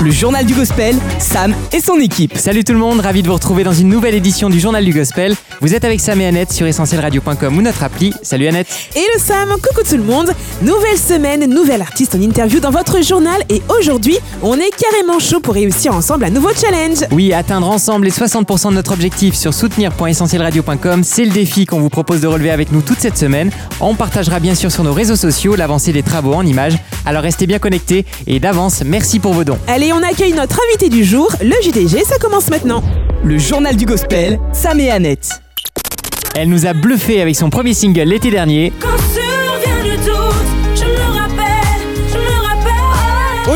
Le journal du gospel, Sam et son équipe. Salut tout le monde, ravi de vous retrouver dans une nouvelle édition du Journal du Gospel. Vous êtes avec Sam et Annette sur essentielradio.com ou notre appli. Salut Annette. Et le Sam, coucou tout le monde Nouvelle semaine, nouvel artiste en interview dans votre journal et aujourd'hui, on est carrément chaud pour réussir ensemble un nouveau challenge Oui, atteindre ensemble les 60% de notre objectif sur soutenir.essentielradio.com, c'est le défi qu'on vous propose de relever avec nous toute cette semaine. On partagera bien sûr sur nos réseaux sociaux l'avancée des travaux en images. Alors restez bien connectés et d'avance, merci pour vos dons. Allez, on accueille notre invité du jour, le JDG, ça commence maintenant Le journal du gospel, Sam et Annette. Elle nous a bluffé avec son premier single l'été dernier. Quand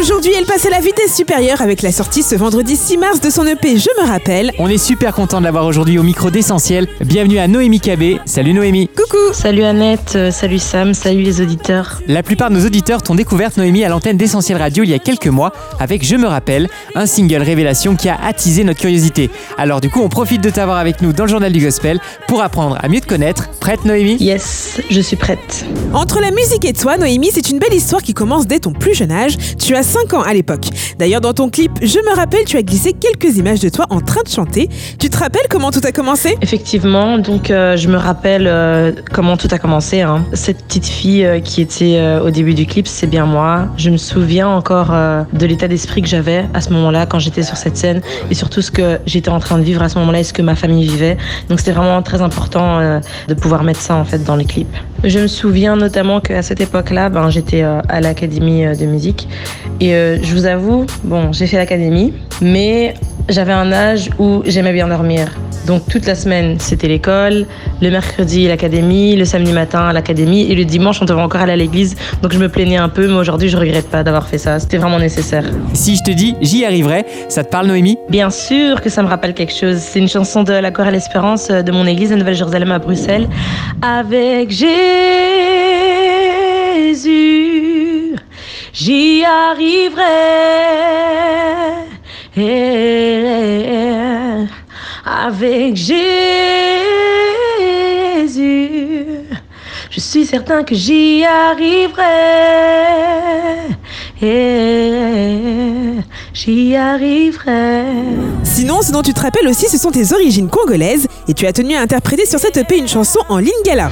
Aujourd'hui, elle passe à la vitesse supérieure avec la sortie ce vendredi 6 mars de son EP Je me rappelle. On est super content de l'avoir aujourd'hui au micro d'Essentiel. Bienvenue à Noémie Cabé. Salut Noémie. Coucou Salut Annette, euh, salut Sam, salut les auditeurs. La plupart de nos auditeurs t'ont découverte Noémie à l'antenne d'Essentiel Radio il y a quelques mois avec Je me rappelle, un single révélation qui a attisé notre curiosité. Alors du coup, on profite de t'avoir avec nous dans le journal du gospel pour apprendre à mieux te connaître. Prête Noémie? Yes, je suis prête. Entre la musique et toi, Noémie, c'est une belle histoire qui commence dès ton plus jeune âge. Tu as 5 ans à l'époque. D'ailleurs, dans ton clip Je me rappelle, tu as glissé quelques images de toi en train de chanter. Tu te rappelles comment tout a commencé? Effectivement, donc euh, je me rappelle euh, comment tout a commencé. hein. Cette petite fille euh, qui était au début du clip, c'est bien moi. Je me souviens encore de l'état d'esprit que j'avais à ce moment-là quand j'étais sur cette scène et surtout ce que j'étais en train de vivre à ce moment-là et ce que ma famille vivait. Donc c'était vraiment très important de pouvoir mettre ça en fait dans les clips. Je me souviens notamment qu'à cette époque-là, ben, j'étais à l'académie de musique et euh, je vous avoue, bon, j'ai fait l'académie, mais j'avais un âge où j'aimais bien dormir. Donc toute la semaine, c'était l'école, le mercredi, l'académie, le samedi matin, à l'académie, et le dimanche, on devait encore aller à l'église. Donc je me plaignais un peu, mais aujourd'hui, je regrette pas d'avoir fait ça. C'était vraiment nécessaire. Si je te dis j'y arriverai, ça te parle Noémie? Bien sûr que ça me rappelle quelque chose. C'est une chanson de la chorale Espérance euh, de mon église de Nouvelle-Jérusalem à Bruxelles. Avec Jésus, j'y arriverai. Avec Jésus, je suis certain que j'y arriverai. J'y arriverai. Sinon, ce dont tu te rappelles aussi, ce sont tes origines congolaises et tu as tenu à interpréter sur cette EP une chanson en lingala.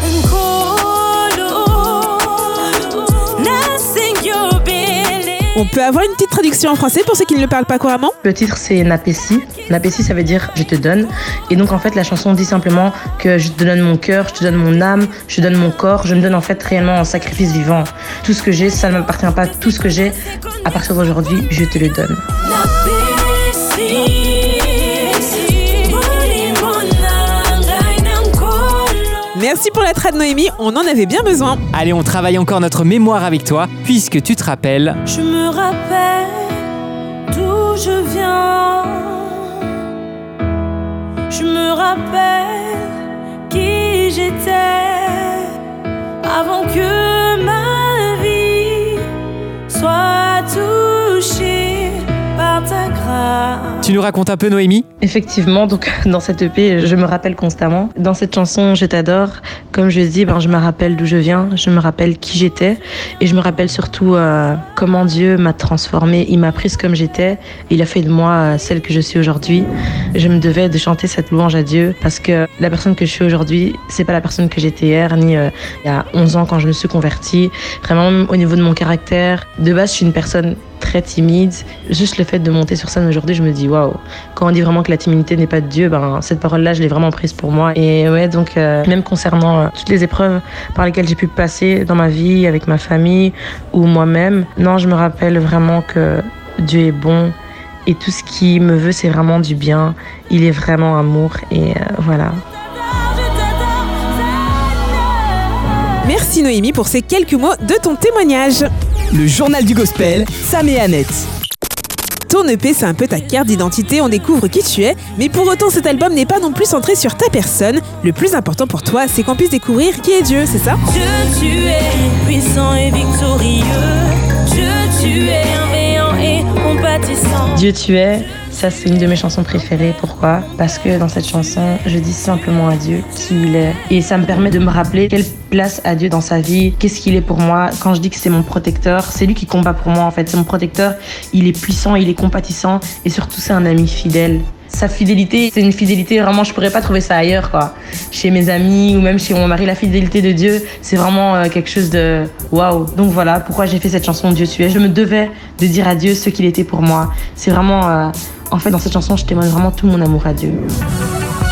On peut avoir une petite traduction en français pour ceux qui ne le parlent pas couramment Le titre c'est Napessi. Napessi ça veut dire je te donne. Et donc en fait la chanson dit simplement que je te donne mon cœur, je te donne mon âme, je te donne mon corps, je me donne en fait réellement en sacrifice vivant. Tout ce que j'ai, ça ne m'appartient pas. Tout ce que j'ai, à partir d'aujourd'hui, je te le donne. Merci pour la trad Noémie, on en avait bien besoin. Allez, on travaille encore notre mémoire avec toi, puisque tu te rappelles. Je me rappelle d'où je viens. Je me rappelle qui j'étais avant que Tu nous racontes un peu Noémie Effectivement, donc dans cette EP, je me rappelle constamment. Dans cette chanson, je t'adore. Comme je dis, ben, je me rappelle d'où je viens, je me rappelle qui j'étais, et je me rappelle surtout euh, comment Dieu m'a transformée. Il m'a prise comme j'étais, il a fait de moi euh, celle que je suis aujourd'hui. Je me devais de chanter cette louange à Dieu parce que la personne que je suis aujourd'hui, c'est pas la personne que j'étais hier, ni euh, il y a 11 ans quand je me suis convertie. Vraiment, au niveau de mon caractère, de base, je suis une personne très timide. Juste le fait de monter sur scène aujourd'hui, je me dis waouh. Quand on dit vraiment que la timidité n'est pas de Dieu, ben cette parole-là, je l'ai vraiment prise pour moi. Et ouais, donc euh, même concernant euh, toutes les épreuves par lesquelles j'ai pu passer dans ma vie, avec ma famille ou moi-même, non, je me rappelle vraiment que Dieu est bon. Et tout ce qui me veut, c'est vraiment du bien. Il est vraiment amour. Et euh, voilà. Merci Noémie pour ces quelques mots de ton témoignage. Le journal du gospel, Sam et Annette. Ton EP, c'est un peu ta carte d'identité, on découvre qui tu es, mais pour autant cet album n'est pas non plus centré sur ta personne. Le plus important pour toi, c'est qu'on puisse découvrir qui est Dieu, c'est ça? Dieu, tu es puissant et victorieux. Dieu, tu es bienveillant et compatissant. Dieu tu es, Ça, c'est une de mes chansons préférées. Pourquoi? Parce que dans cette chanson, je dis simplement à Dieu qui il est. Et ça me permet de me rappeler quelle place a Dieu dans sa vie, qu'est-ce qu'il est pour moi. Quand je dis que c'est mon protecteur, c'est lui qui combat pour moi en fait. C'est mon protecteur. Il est puissant, il est compatissant et surtout, c'est un ami fidèle sa fidélité, c'est une fidélité vraiment, je pourrais pas trouver ça ailleurs, quoi. Chez mes amis ou même chez mon mari, la fidélité de Dieu, c'est vraiment euh, quelque chose de waouh. Donc voilà, pourquoi j'ai fait cette chanson Dieu tu. Je me devais de dire à Dieu ce qu'il était pour moi. C'est vraiment, euh, en fait, dans cette chanson, je témoigne vraiment tout mon amour à Dieu.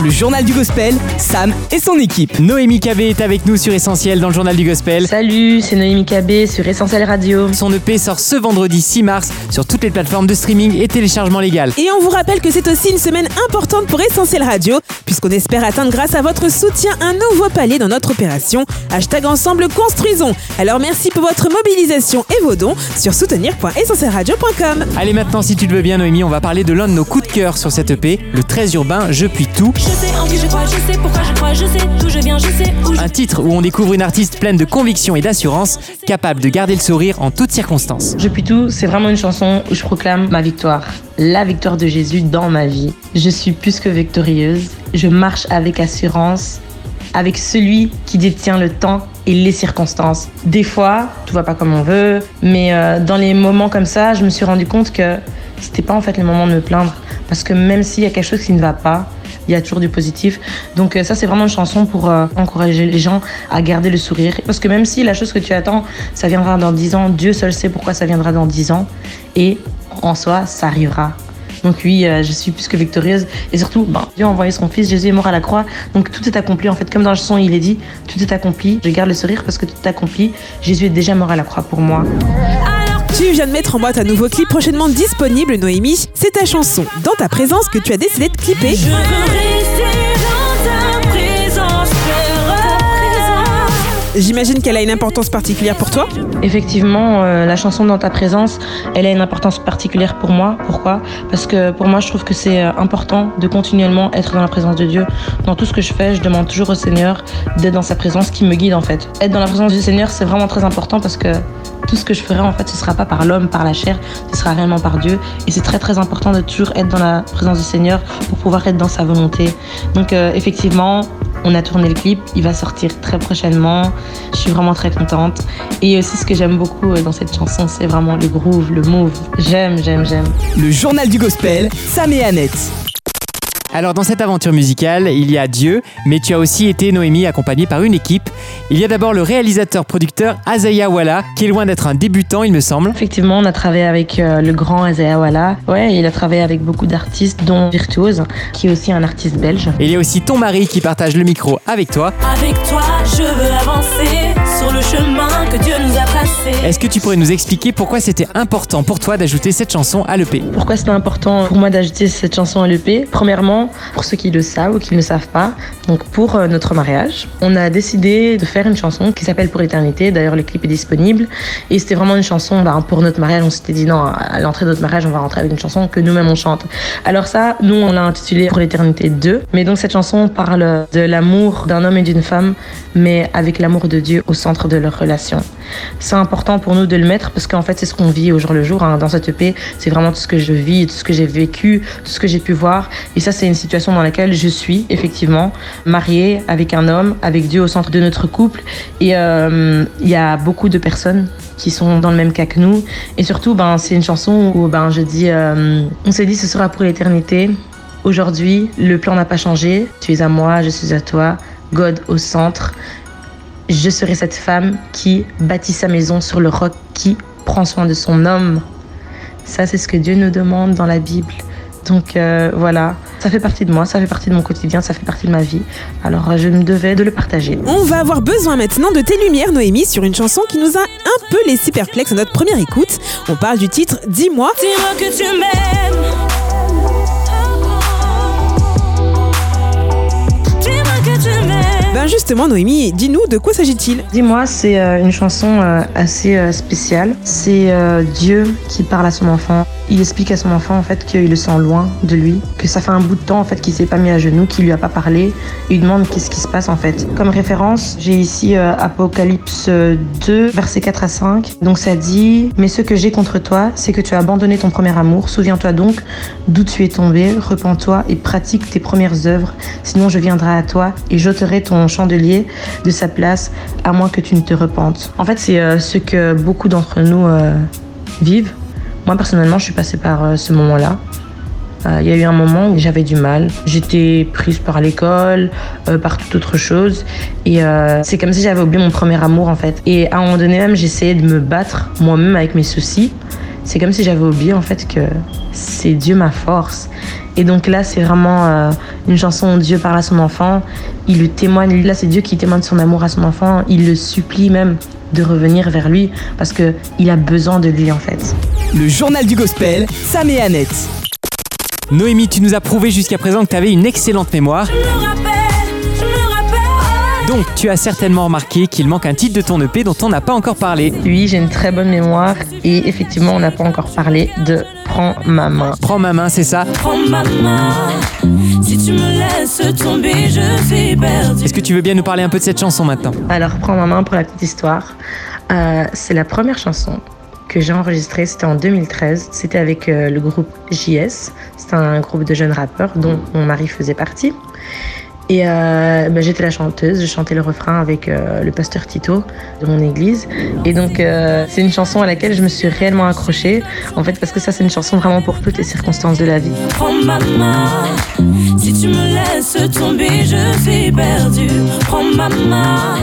Le journal du gospel, Sam et son équipe. Noémie KB est avec nous sur Essentiel dans le journal du gospel. Salut, c'est Noémie KB sur Essentiel Radio. Son EP sort ce vendredi 6 mars sur toutes les plateformes de streaming et téléchargement légal. Et on vous rappelle que c'est aussi une semaine importante pour Essentiel Radio, puisqu'on espère atteindre grâce à votre soutien un nouveau palier dans notre opération. Hashtag ensemble construisons. Alors merci pour votre mobilisation et vos dons sur soutenir.essentielradio.com. Allez maintenant si tu le veux bien Noémie, on va parler de l'un de nos coups de cœur sur cette EP, le 13 urbain Je puis tout. Je sais en qui je crois, je sais pourquoi je crois, je sais d'où je viens, je sais où je Un titre où on découvre une artiste pleine de conviction et d'assurance, capable de garder le sourire en toutes circonstances. Je puis tout, c'est vraiment une chanson où je proclame ma victoire. La victoire de Jésus dans ma vie. Je suis plus que victorieuse. Je marche avec assurance, avec celui qui détient le temps et les circonstances. Des fois, tout va pas comme on veut, mais euh, dans les moments comme ça, je me suis rendu compte que c'était pas en fait le moment de me plaindre. Parce que même s'il y a quelque chose qui ne va pas, il y a toujours du positif. Donc euh, ça, c'est vraiment une chanson pour euh, encourager les gens à garder le sourire. Parce que même si la chose que tu attends, ça viendra dans 10 ans, Dieu seul sait pourquoi ça viendra dans 10 ans. Et en soi, ça arrivera. Donc oui, euh, je suis plus que victorieuse. Et surtout, ben, Dieu a envoyé son fils, Jésus est mort à la croix. Donc tout est accompli. En fait, comme dans la chanson, il est dit, tout est accompli. Je garde le sourire parce que tout est accompli. Jésus est déjà mort à la croix pour moi. Tu viens de mettre en boîte un nouveau clip prochainement disponible, Noémie. C'est ta chanson, dans ta présence, que tu as décidé de clipper. J'imagine qu'elle a une importance particulière pour toi. Effectivement, euh, la chanson Dans ta présence, elle a une importance particulière pour moi. Pourquoi? Parce que pour moi, je trouve que c'est euh, important de continuellement être dans la présence de Dieu. Dans tout ce que je fais, je demande toujours au Seigneur d'être dans sa présence qui me guide en fait. Être dans la présence du Seigneur, c'est vraiment très important parce que tout ce que je ferai en fait, ce sera pas par l'homme, par la chair, ce sera réellement par Dieu. Et c'est très très important de toujours être dans la présence du Seigneur pour pouvoir être dans sa volonté. Donc euh, effectivement, on a tourné le clip, il va sortir très prochainement. Je suis vraiment très contente. Et aussi ce que j'aime beaucoup euh, dans cette chanson, c'est vraiment le groove, le move. J'aime, j'aime, j'aime. Le journal du gospel, Sam et Annette. Alors dans cette aventure musicale, il y a Dieu, mais tu as aussi été Noémie accompagnée par une équipe. Il y a d'abord le réalisateur-producteur Azaya Walla, qui est loin d'être un débutant il me semble. Effectivement, on a travaillé avec euh, le grand Azea Walla. Ouais, il a travaillé avec beaucoup d'artistes, dont Virtuose, qui est aussi un artiste belge. Et il y a aussi ton mari qui partage le micro avec toi. Avec toi, je veux avancer Est-ce que tu pourrais nous expliquer pourquoi c'était important pour toi d'ajouter cette chanson à l'EP Pourquoi c'était important pour moi d'ajouter cette chanson à l'EP Premièrement, pour ceux qui le savent ou qui ne le savent pas, donc pour euh, notre mariage, on a décidé de faire une chanson qui s'appelle Pour l'éternité. D'ailleurs, le clip est disponible. Et c'était vraiment une chanson bah, pour notre mariage. On s'était dit non, à l'entrée de notre mariage, on va rentrer avec une chanson que nous-mêmes on chante. Alors ça, nous, on l'a intitulé Pour l'éternité 2. Mais donc cette chanson parle de l'amour d'un homme et d'une femme, mais avec l'amour de Dieu au centre de leur relation. C'est important pour nous de le mettre parce qu'en fait, c'est ce qu'on vit au jour le jour. hein. Dans cette EP, c'est vraiment tout ce que je vis, tout ce que j'ai vécu, tout ce que j'ai pu voir. Et ça, c'est une situation dans laquelle je suis, effectivement, mariée avec un homme, avec Dieu au centre de notre couple. Et euh, il y a beaucoup de personnes qui sont dans le même cas que nous. Et surtout, ben, c'est une chanson où ben, je dis, euh, on s'est dit ce sera pour l'éternité. Aujourd'hui, le plan n'a pas changé. Tu es à moi, je suis à toi. God au centre. Je serai cette femme qui bâtit sa maison sur le roc, qui prend soin de son homme. Ça, c'est ce que Dieu nous demande dans la Bible. Donc euh, voilà, ça fait partie de moi, ça fait partie de mon quotidien, ça fait partie de ma vie. Alors euh, je me devais de le partager. On va avoir besoin maintenant de tes lumières, Noémie, sur une chanson qui nous a un peu laissé perplexes à notre première écoute. On parle du titre Dis-moi. Dis-moi que tu m'aimes. Ben justement, Noémie, dis-nous de quoi s'agit-il? Dis-moi, c'est euh, une chanson euh, assez euh, spéciale. C'est Dieu qui parle à son enfant. Il explique à son enfant en fait qu'il le sent loin de lui, que ça fait un bout de temps en fait qu'il s'est pas mis à genoux, qu'il lui a pas parlé, il demande qu'est-ce qui se passe en fait. Comme référence, j'ai ici euh, Apocalypse 2, versets 4 à 5. Donc ça dit Mais ce que j'ai contre toi, c'est que tu as abandonné ton premier amour. Souviens-toi donc d'où tu es tombé, repens-toi et pratique tes premières œuvres. Sinon, je viendrai à toi et j'ôterai ton chandelier de sa place, à moins que tu ne te repentes. En fait, c'est euh, ce que beaucoup d'entre nous euh, vivent. Moi, personnellement, je suis passée par euh, ce moment-là. Euh, Il y a eu un moment où j'avais du mal. J'étais prise par l'école, euh, par toute autre chose. Et c'est comme si j'avais oublié mon premier amour, en fait. Et à un moment donné, même, j'essayais de me battre moi-même avec mes soucis. C'est comme si j'avais oublié, en fait, que c'est Dieu ma force. Et donc là, c'est vraiment une chanson où Dieu parle à son enfant. Il lui témoigne. Là, c'est Dieu qui témoigne son amour à son enfant. Il le supplie même de revenir vers lui parce que il a besoin de lui, en fait. Le journal du gospel, Sam et Annette. Noémie, tu nous as prouvé jusqu'à présent que tu avais une excellente mémoire. Je me rappelle, je me rappelle. Donc, tu as certainement remarqué qu'il manque un titre de ton EP dont on n'a pas encore parlé. Oui, j'ai une très bonne mémoire et effectivement, on n'a pas encore parlé de Prends ma main. Prends ma main, c'est ça. Prends ma main. Si tu me laisses tomber, je suis perdue. Est-ce que tu veux bien nous parler un peu de cette chanson maintenant? Alors, Prends ma main pour la petite histoire. Euh, c'est la première chanson que j'ai enregistrée, c'était en 2013. C'était avec euh, le groupe JS. C'est un groupe de jeunes rappeurs dont mon mari faisait partie. Et euh, ben, j'étais la chanteuse, je chantais le refrain avec euh, le pasteur Tito de mon église. Et donc euh, c'est une chanson à laquelle je me suis réellement accrochée, en fait parce que ça c'est une chanson vraiment pour toutes les circonstances de la vie. Si tu me laisses tomber, je suis perdue. Prends ma main.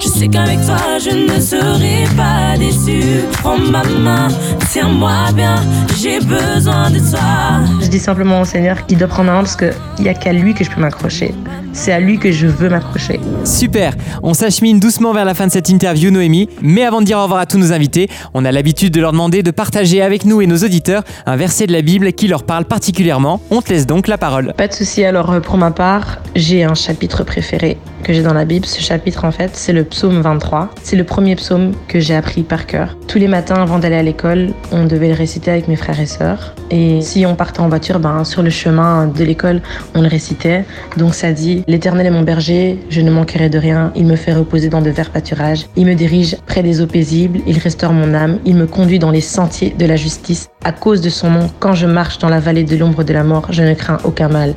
Je sais qu'avec toi, je ne serai pas déçue. Prends ma main. Tiens-moi bien. J'ai besoin de toi. Je dis simplement au Seigneur qu'il doit prendre main parce qu'il n'y a qu'à lui que je peux m'accrocher. C'est à lui que je veux m'accrocher. Super On s'achemine doucement vers la fin de cette interview, Noémie. Mais avant de dire au revoir à tous nos invités, on a l'habitude de leur demander de partager avec nous et nos auditeurs un verset de la Bible qui leur parle particulièrement. On te laisse donc la parole. Pas de souci. Alors euh, pour ma part, j'ai un chapitre préféré que j'ai dans la Bible. Ce chapitre en fait, c'est le psaume 23. C'est le premier psaume que j'ai appris par cœur. Tous les matins avant d'aller à l'école, on devait le réciter avec mes frères et sœurs. Et si on partait en voiture, ben sur le chemin de l'école, on le récitait. Donc ça dit L'Éternel est mon berger, je ne manquerai de rien. Il me fait reposer dans de verts pâturages. Il me dirige près des eaux paisibles. Il restaure mon âme. Il me conduit dans les sentiers de la justice. À cause de son nom, quand je marche dans la vallée de l'ombre de la mort, je ne crains aucun mal,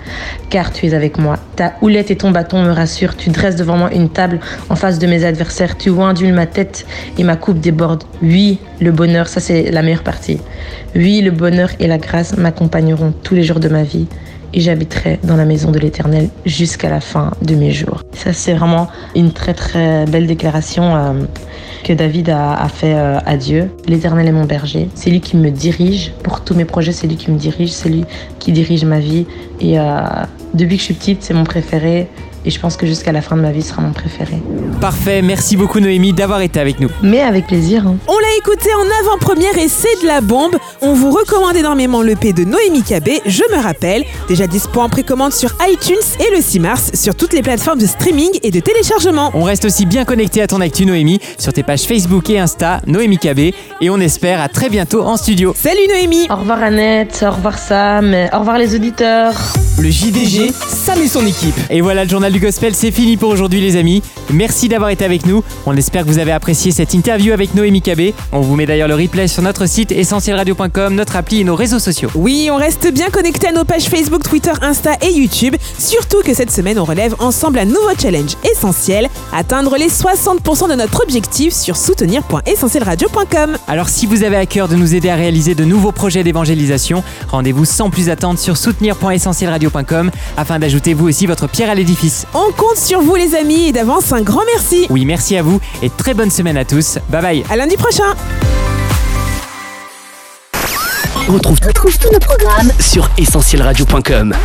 car tu es avec moi. Ta houlette et ton bâton me rassurent. Tu dresses devant moi une table en face de mes adversaires. Tu indules ma tête et ma coupe déborde. Oui, le bonheur, ça c'est la meilleure partie. Oui, le bonheur et la grâce m'accompagneront tous les jours de ma vie et j'habiterai dans la maison de l'Éternel jusqu'à la fin de mes jours. Ça, c'est vraiment une très très belle déclaration euh, que David a, fait euh, à Dieu. L'Éternel est mon berger. C'est lui qui me dirige pour tous mes projets. C'est lui qui me dirige. C'est lui qui dirige ma vie. Et euh, depuis que je suis petite, c'est mon préféré. Et je pense que jusqu'à la fin de ma vie, sera mon préféré. Parfait, merci beaucoup Noémie d'avoir été avec nous. Mais avec plaisir. hein. On l'a écouté en avant-première et c'est de la bombe. On vous recommande énormément l'EP de Noémie Cabé, je me rappelle. Déjà dispo en précommande sur iTunes et le 6 mars sur toutes les plateformes de streaming et de téléchargement. On reste aussi bien connecté à ton actu Noémie sur tes pages Facebook et Insta, Noémie KB, et on espère à très bientôt en studio. Salut Noémie Au revoir Annette, au revoir Sam, au revoir les auditeurs. Le JDG, Sam et son équipe. Et voilà, le journal du gospel, c'est fini pour aujourd'hui les amis. Merci d'avoir été avec nous. On espère que vous avez apprécié cette interview avec Noémie KB. On vous met d'ailleurs le replay sur notre site essentielradio.com, notre appli et nos réseaux sociaux. Oui, on reste bien connecté à nos pages Facebook, Twitter, Insta et YouTube. Surtout que cette semaine, on relève ensemble un nouveau challenge essentiel, atteindre les 60% de notre objectif sur soutenir.essentielradio.com. Alors si vous avez à cœur de nous aider à réaliser de nouveaux projets d'évangélisation, rendez-vous sans plus attendre sur soutenir.essentielradio.com afin d'ajouter vous aussi votre pierre à l'édifice. On compte sur vous les amis et d'avance un grand merci. Oui, merci à vous et très bonne semaine à tous. Bye bye. À lundi prochain On retrouve, retrouve tous nos programmes sur essentielradio.com.